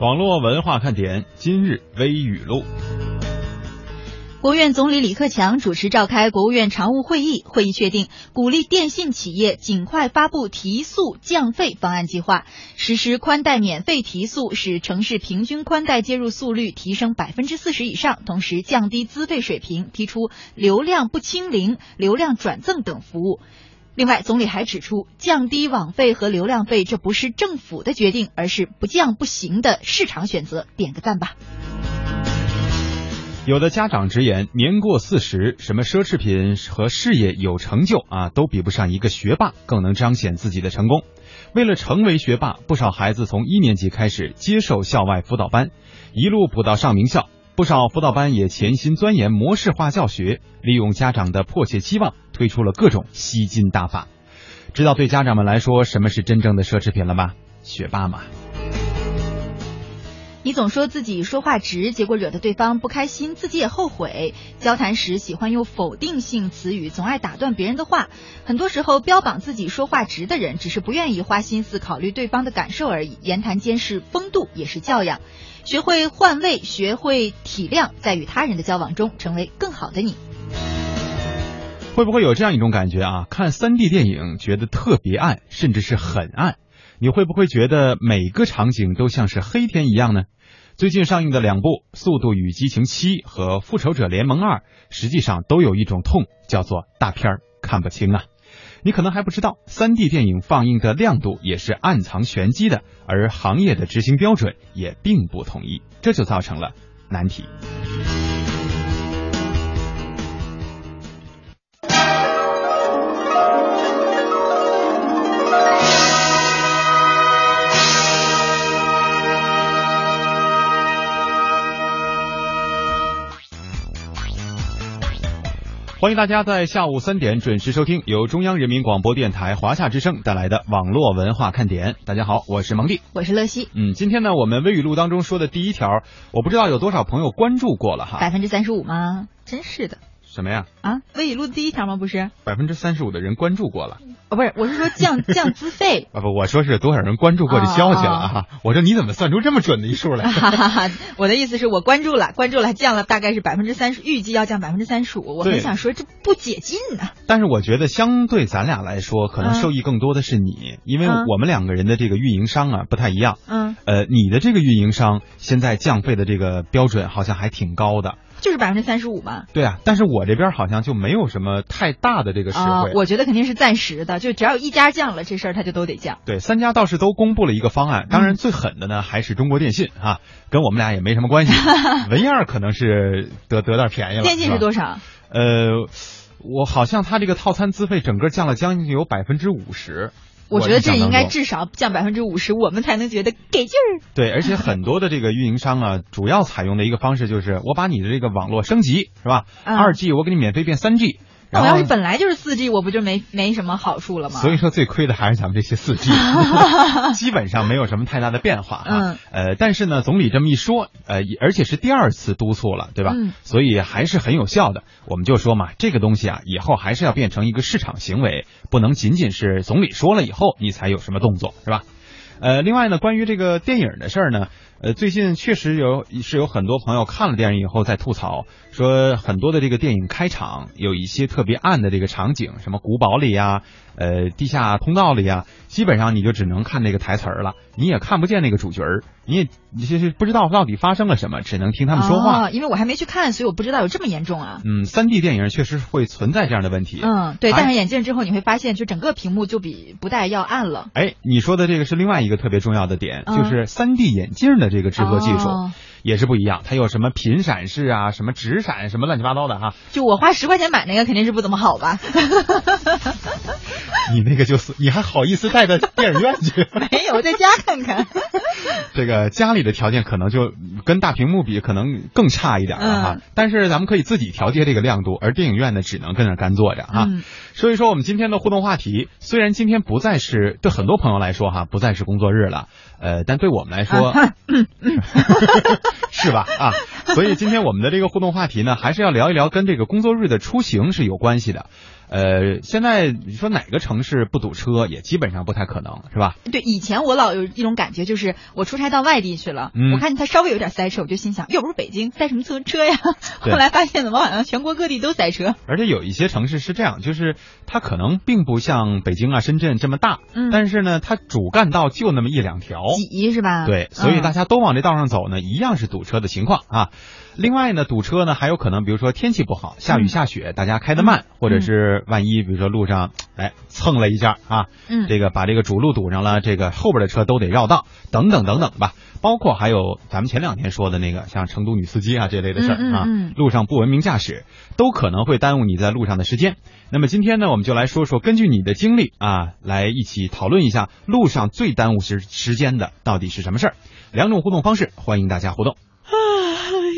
网络文化看点今日微语录。国务院总理李克强主持召开国务院常务会议，会议确定鼓励电信企业尽快发布提速降费方案计划，实施宽带免费提速，使城市平均宽带接入速率提升百分之四十以上，同时降低资费水平，提出流量不清零、流量转赠等服务。另外，总理还指出，降低网费和流量费，这不是政府的决定，而是不降不行的市场选择。点个赞吧。有的家长直言，年过四十，什么奢侈品和事业有成就啊，都比不上一个学霸更能彰显自己的成功。为了成为学霸，不少孩子从一年级开始接受校外辅导班，一路补到上名校。不少辅导班也潜心钻研模式化教学，利用家长的迫切期望，推出了各种吸金大法。知道对家长们来说什么是真正的奢侈品了吗？学霸吗。你总说自己说话直，结果惹得对方不开心，自己也后悔。交谈时喜欢用否定性词语，总爱打断别人的话。很多时候，标榜自己说话直的人，只是不愿意花心思考虑对方的感受而已。言谈间是风度，也是教养。学会换位，学会体谅，在与他人的交往中，成为更好的你。会不会有这样一种感觉啊？看三 D 电影觉得特别暗，甚至是很暗。你会不会觉得每个场景都像是黑天一样呢？最近上映的两部《速度与激情七》和《复仇者联盟二》，实际上都有一种痛，叫做大片儿看不清啊。你可能还不知道，三 D 电影放映的亮度也是暗藏玄机的，而行业的执行标准也并不统一，这就造成了难题。欢迎大家在下午三点准时收听由中央人民广播电台华夏之声带来的网络文化看点。大家好，我是蒙蒂，我是乐西。嗯，今天呢，我们微语录当中说的第一条，我不知道有多少朋友关注过了哈。百分之三十五吗？真是的。什么呀？啊，微语录的第一条吗？不是。百分之三十五的人关注过了。哦，不是，我是说降 降资费。啊不，我说是多少人关注过这消息了啊？我说你怎么算出这么准的一数来？哈哈哈，我的意思是我关注了，关注了，降了大概是百分之三十，预计要降百分之三十五。我很想说这不解禁呢。但是我觉得相对咱俩来说，可能受益更多的是你，因为我们两个人的这个运营商啊不太一样。嗯。呃，你的这个运营商现在降费的这个标准好像还挺高的。就是百分之三十五嘛。对啊，但是我这边好像就没有什么太大的这个实惠。我觉得肯定是暂时的，就只要有一家降了，这事儿他就都得降。对，三家倒是都公布了一个方案，当然最狠的呢还是中国电信啊，跟我们俩也没什么关系。文燕可能是得得点便宜了。电信是多少？呃，我好像他这个套餐资费整个降了将近有百分之五十。我觉得这应该至少降百分之五十，我们才能觉得给劲儿。对，而且 很多的这个运营商啊，主要采用的一个方式就是，我把你的这个网络升级，是吧？二 G 我给你免费变三 G。那我要是本来就是四 G，我不就没没什么好处了吗？所以说最亏的还是咱们这些四 G，基本上没有什么太大的变化啊。呃，但是呢，总理这么一说，呃，而且是第二次督促了，对吧？所以还是很有效的。我们就说嘛，这个东西啊，以后还是要变成一个市场行为，不能仅仅是总理说了以后你才有什么动作，是吧？呃，另外呢，关于这个电影的事儿呢。呃，最近确实有是有很多朋友看了电影以后在吐槽，说很多的这个电影开场有一些特别暗的这个场景，什么古堡里呀，呃，地下通道里呀，基本上你就只能看那个台词儿了，你也看不见那个主角儿，你也你其实不知道到底发生了什么，只能听他们说话。因为我还没去看，所以我不知道有这么严重啊。嗯，三 D 电影确实会存在这样的问题。嗯，对，戴上眼镜之后你会发现，就整个屏幕就比不戴要暗了。哎，你说的这个是另外一个特别重要的点，就是三 D 眼镜的这个制作技术。也是不一样，它有什么频闪式啊，什么直闪，什么乱七八糟的哈。就我花十块钱买那个，肯定是不怎么好吧？你那个就是，你还好意思带到电影院去？没有，在家看看。这个家里的条件可能就跟大屏幕比，可能更差一点了哈。但是咱们可以自己调节这个亮度，而电影院呢，只能跟那干坐着哈。所以说，我们今天的互动话题，虽然今天不再是对很多朋友来说哈，不再是工作日了，呃，但对我们来说。是吧？啊，所以今天我们的这个互动话题呢，还是要聊一聊跟这个工作日的出行是有关系的。呃，现在你说哪个城市不堵车，也基本上不太可能，是吧？对，以前我老有一种感觉，就是我出差到外地去了，我看见它稍微有点塞车，我就心想，又不是北京，塞什么车车呀？后来发现怎么好像全国各地都塞车。而且有一些城市是这样，就是它可能并不像北京啊、深圳这么大，嗯，但是呢，它主干道就那么一两条，挤是吧？对，所以大家都往这道上走呢，一样是堵车的情况啊。另外呢，堵车呢还有可能，比如说天气不好，下雨下雪，大家开得慢，或者是万一比如说路上哎蹭了一下啊，嗯，这个把这个主路堵上了，这个后边的车都得绕道，等等等等吧。包括还有咱们前两天说的那个像成都女司机啊这类的事儿啊，路上不文明驾驶都可能会耽误你在路上的时间。那么今天呢，我们就来说说根据你的经历啊，来一起讨论一下路上最耽误时时间的到底是什么事儿。两种互动方式，欢迎大家互动。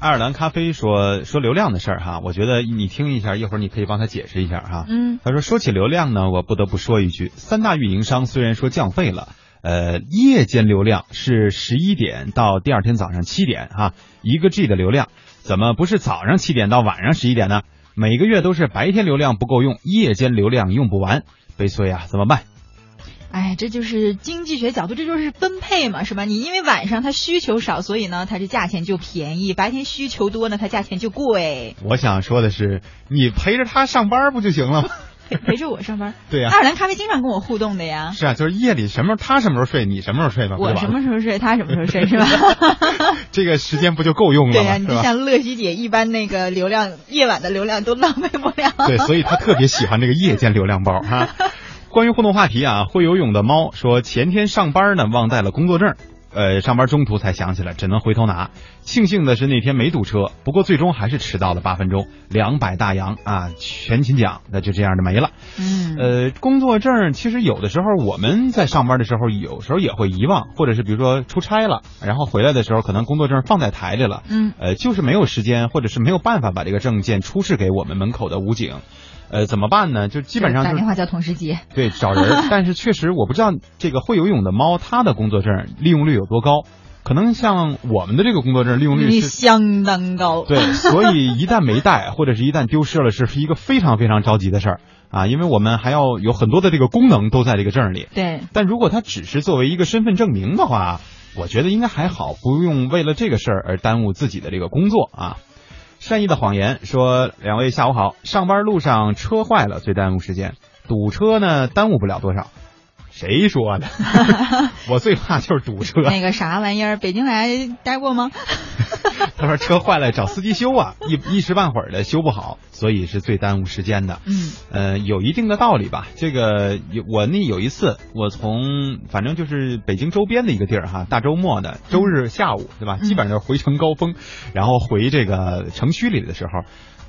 爱尔兰咖啡说说流量的事儿哈，我觉得你听一下，一会儿你可以帮他解释一下哈。嗯，他说说起流量呢，我不得不说一句，三大运营商虽然说降费了，呃，夜间流量是十一点到第二天早上七点哈，一个 G 的流量，怎么不是早上七点到晚上十一点呢？每个月都是白天流量不够用，夜间流量用不完，悲催啊，怎么办？哎，这就是经济学角度，这就是分配嘛，是吧？你因为晚上它需求少，所以呢，它这价钱就便宜；白天需求多呢，它价钱就贵。我想说的是，你陪着他上班不就行了吗？陪 陪着我上班。对呀。爱尔兰咖啡经常跟我互动的呀。是啊，就是夜里什么时候他什么时候睡，你什么时候睡吧。我什么时候睡，他什么时候睡，是吧？这个时间不就够用了吗？对呀，你就像乐西姐一般，那个流量夜晚的流量都浪费不了。对，所以他特别喜欢这个夜间流量包哈。关于互动话题啊，会游泳的猫说前天上班呢忘带了工作证，呃，上班中途才想起来，只能回头拿。庆幸的是那天没堵车，不过最终还是迟到了八分钟，两百大洋啊，全勤奖那就这样的没了。嗯，呃，工作证其实有的时候我们在上班的时候，有时候也会遗忘，或者是比如说出差了，然后回来的时候可能工作证放在台里了，嗯，呃，就是没有时间或者是没有办法把这个证件出示给我们门口的武警。呃，怎么办呢？就基本上打电话叫同事接，对，找人。但是确实，我不知道这个会游泳的猫，它的工作证利用率有多高。可能像我们的这个工作证利用率是相当高。对，所以一旦没带，或者是一旦丢失了，是是一个非常非常着急的事儿啊，因为我们还要有很多的这个功能都在这个证里。对。但如果它只是作为一个身份证明的话，我觉得应该还好，不用为了这个事儿而耽误自己的这个工作啊。善意的谎言说：“两位下午好，上班路上车坏了最耽误时间，堵车呢耽误不了多少。”谁说的？我最怕就是堵车。那个啥玩意儿，北京来待过吗？他说车坏了找司机修啊，一一时半会儿的修不好，所以是最耽误时间的。嗯，呃，有一定的道理吧。这个有我那有一次，我从反正就是北京周边的一个地儿哈，大周末的周日下午，对吧？基本上就是回城高峰，然后回这个城区里的时候。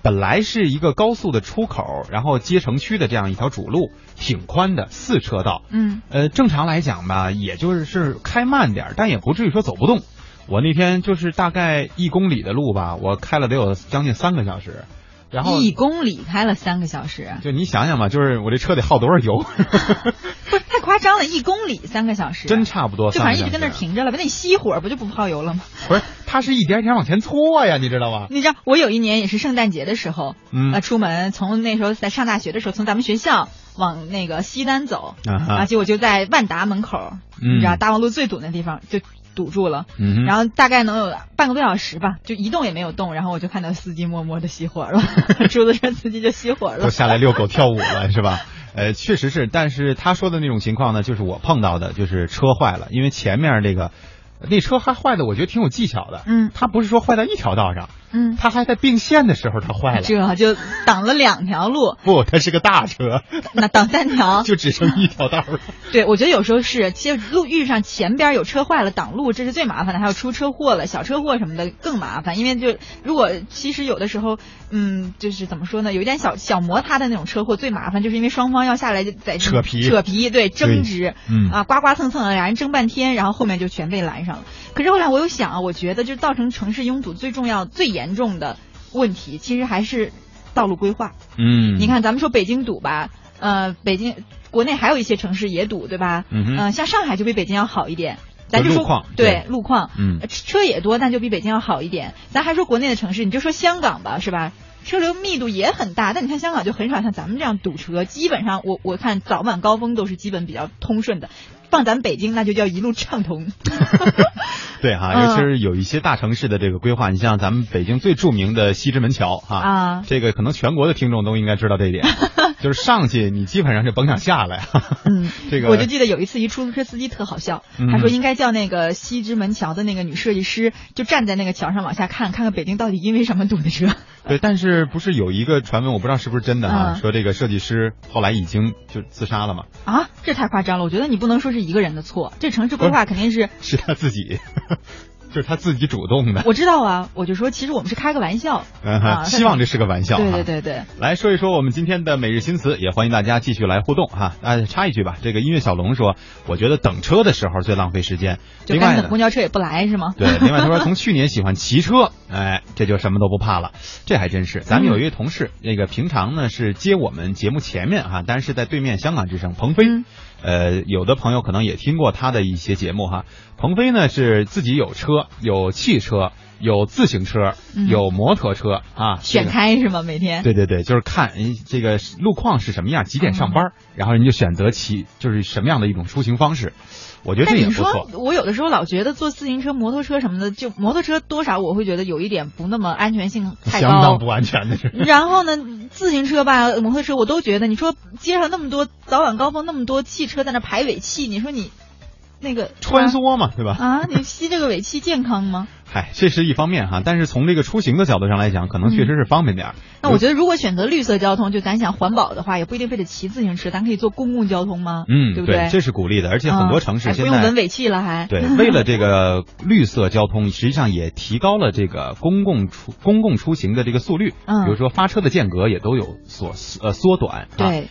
本来是一个高速的出口，然后接城区的这样一条主路，挺宽的四车道。嗯，呃，正常来讲吧，也就是是开慢点，但也不至于说走不动。我那天就是大概一公里的路吧，我开了得有将近三个小时。然后一公里开了三个小时，就你想想吧，就是我这车得耗多少油？不是太夸张了，一公里三个小时，真差不多。就反正一直跟那停着了，那你熄火不就不耗油了吗？不是，它是一点点往前搓呀，你知道吗？你知道，我有一年也是圣诞节的时候，嗯，出门从那时候在上大学的时候，从咱们学校往那个西单走，啊，结果就在万达门口，你知道大望路最堵那地方就。堵住了，嗯，然后大概能有半个多小时吧，就一动也没有动，然后我就看到司机默默的熄火了，出租车司机就熄火了，就下来遛狗跳舞了，是吧？呃，确实是，但是他说的那种情况呢，就是我碰到的，就是车坏了，因为前面这个那车还坏的，我觉得挺有技巧的，嗯，他不是说坏在一条道上。嗯，他还在并线的时候，他坏了，这就挡了两条路。不，他是个大车，那挡三条，就只剩一条道了。对，我觉得有时候是，其实路遇上前边有车坏了挡路，这是最麻烦的。还有出车祸了，小车祸什么的更麻烦。因为就如果其实有的时候，嗯，就是怎么说呢，有一点小小摩擦的那种车祸最麻烦，就是因为双方要下来就在扯皮扯皮，对，争执，嗯啊，刮刮蹭蹭的，俩人争半天，然后后面就全被拦上了。可是后来我又想啊，我觉得就造成城市拥堵最重要、最严重的。问题其实还是道路规划。嗯，你看咱们说北京堵吧，呃，北京国内还有一些城市也堵，对吧？嗯像上海就比北京要好一点。咱就说对路况，嗯，车也多，但就比北京要好一点。咱还说国内的城市，你就说香港吧，是吧？车流密度也很大，但你看香港就很少像咱们这样堵车，基本上我我看早晚高峰都是基本比较通顺的。放咱北京那就叫一路畅通。对哈，尤其是有一些大城市的这个规划，你像咱们北京最著名的西直门桥哈，啊，这个可能全国的听众都应该知道这一点，就是上去你基本上是甭想下来。嗯，这个我就记得有一次一出租车司机特好笑，他说应该叫那个西直门桥的那个女设计师，就站在那个桥上往下看，看看北京到底因为什么堵的车。对，但是不是有一个传闻，我不知道是不是真的哈，说这个设计师后来已经就自杀了嘛？啊，这太夸张了！我觉得你不能说是一个人的错，这城市规划肯定是是他自己。就是他自己主动的，我知道啊，我就说其实我们是开个玩笑，嗯，希望这是个玩笑。对对对对，来说一说我们今天的每日新词，也欢迎大家继续来互动哈。啊，插一句吧，这个音乐小龙说，我觉得等车的时候最浪费时间，就干等公交车也不来是吗？对，另外他说从去年喜欢骑车，哎，这就什么都不怕了，这还真是。咱们有一位同事，那个平常呢是接我们节目前面哈，但是在对面香港之声鹏飞。呃，有的朋友可能也听过他的一些节目哈。鹏飞呢是自己有车，有汽车，有自行车，有摩托车啊，选开是吗？每天？对对对，就是看这个路况是什么样，几点上班，然后人就选择骑，就是什么样的一种出行方式。我觉得这也不错。我有的时候老觉得坐自行车、摩托车什么的，就摩托车多少我会觉得有一点不那么安全性太高，相当不安全的是。然后呢，自行车吧、摩托车我都觉得，你说街上那么多早晚高峰那么多汽车在那排尾气，你说你。那个穿梭嘛，对吧？啊，你吸这个尾气健康吗？嗨，这是一方面哈，但是从这个出行的角度上来讲，可能确实是方便点儿。那我觉得，如果选择绿色交通，就咱想环保的话，也不一定非得骑自行车，咱可以坐公共交通吗？嗯，对不对？这是鼓励的，而且很多城市现在不用闻尾气了，还对。为了这个绿色交通，实际上也提高了这个公共出公共出行的这个速率。嗯，比如说发车的间隔也都有所呃缩短。对。